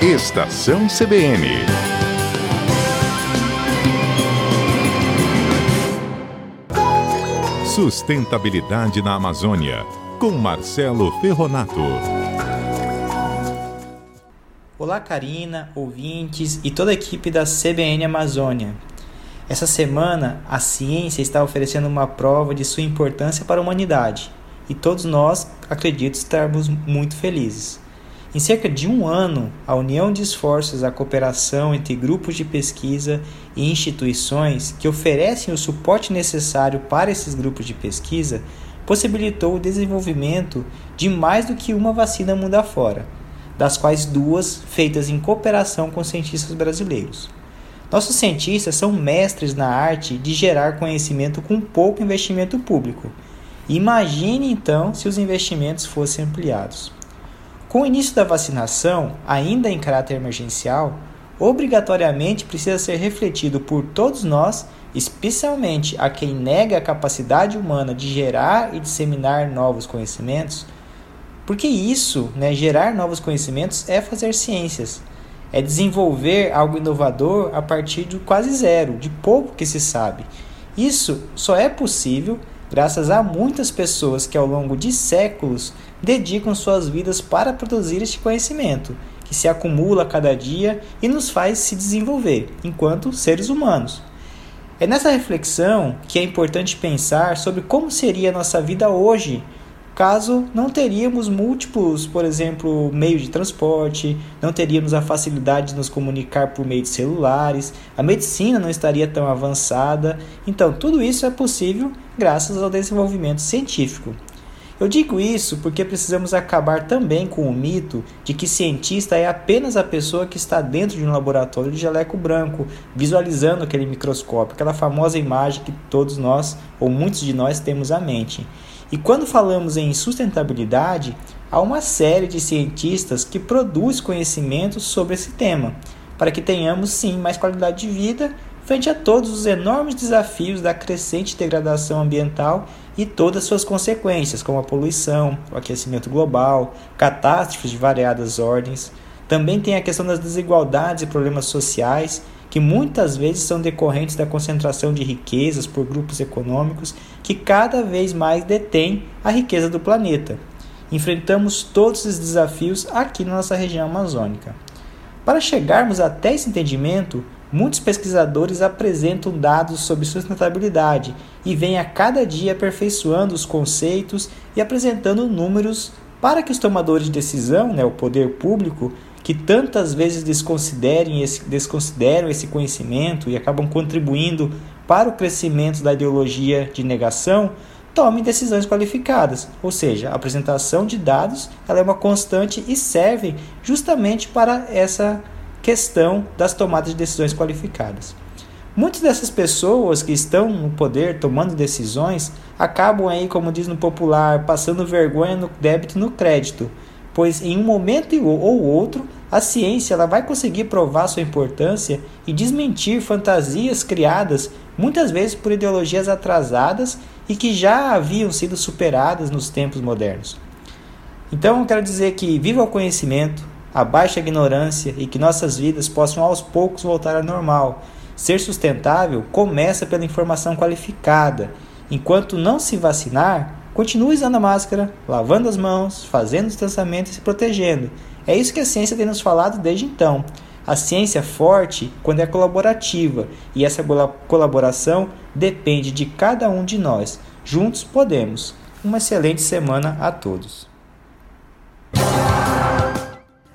Estação CBN. Sustentabilidade na Amazônia, com Marcelo Ferronato. Olá, Karina, ouvintes e toda a equipe da CBN Amazônia. Essa semana, a ciência está oferecendo uma prova de sua importância para a humanidade e todos nós, acredito, estarmos muito felizes. Em cerca de um ano, a união de esforços, a cooperação entre grupos de pesquisa e instituições que oferecem o suporte necessário para esses grupos de pesquisa possibilitou o desenvolvimento de mais do que uma vacina mundo afora, das quais duas feitas em cooperação com cientistas brasileiros. Nossos cientistas são mestres na arte de gerar conhecimento com pouco investimento público. Imagine então se os investimentos fossem ampliados. Com o início da vacinação, ainda em caráter emergencial, obrigatoriamente precisa ser refletido por todos nós, especialmente a quem nega a capacidade humana de gerar e disseminar novos conhecimentos, porque isso, né, gerar novos conhecimentos, é fazer ciências, é desenvolver algo inovador a partir de quase zero, de pouco que se sabe. Isso só é possível graças a muitas pessoas que ao longo de séculos dedicam suas vidas para produzir este conhecimento, que se acumula a cada dia e nos faz se desenvolver enquanto seres humanos. É nessa reflexão que é importante pensar sobre como seria a nossa vida hoje caso não teríamos múltiplos, por exemplo, meios de transporte, não teríamos a facilidade de nos comunicar por meio de celulares, a medicina não estaria tão avançada. Então, tudo isso é possível graças ao desenvolvimento científico. Eu digo isso porque precisamos acabar também com o mito de que cientista é apenas a pessoa que está dentro de um laboratório de jaleco branco, visualizando aquele microscópio, aquela famosa imagem que todos nós, ou muitos de nós, temos à mente. E quando falamos em sustentabilidade, há uma série de cientistas que produz conhecimentos sobre esse tema, para que tenhamos sim mais qualidade de vida frente a todos os enormes desafios da crescente degradação ambiental e todas suas consequências, como a poluição, o aquecimento global, catástrofes de variadas ordens. Também tem a questão das desigualdades e problemas sociais que muitas vezes são decorrentes da concentração de riquezas por grupos econômicos que cada vez mais detêm a riqueza do planeta. Enfrentamos todos esses desafios aqui na nossa região amazônica. Para chegarmos até esse entendimento, muitos pesquisadores apresentam dados sobre sustentabilidade e vêm a cada dia aperfeiçoando os conceitos e apresentando números para que os tomadores de decisão, né, o poder público, que tantas vezes desconsiderem esse, desconsideram esse conhecimento e acabam contribuindo para o crescimento da ideologia de negação, tomem decisões qualificadas, ou seja, a apresentação de dados ela é uma constante e serve justamente para essa questão das tomadas de decisões qualificadas. Muitas dessas pessoas que estão no poder tomando decisões acabam aí, como diz no popular, passando vergonha no débito e no crédito, pois em um momento ou outro a ciência ela vai conseguir provar sua importância e desmentir fantasias criadas muitas vezes por ideologias atrasadas e que já haviam sido superadas nos tempos modernos. Então eu quero dizer que viva o conhecimento, a ignorância e que nossas vidas possam aos poucos voltar ao normal. Ser sustentável começa pela informação qualificada. Enquanto não se vacinar, continue usando a máscara, lavando as mãos, fazendo distanciamento e se protegendo. É isso que a ciência tem nos falado desde então. A ciência é forte quando é colaborativa, e essa colaboração depende de cada um de nós. Juntos podemos. Uma excelente semana a todos.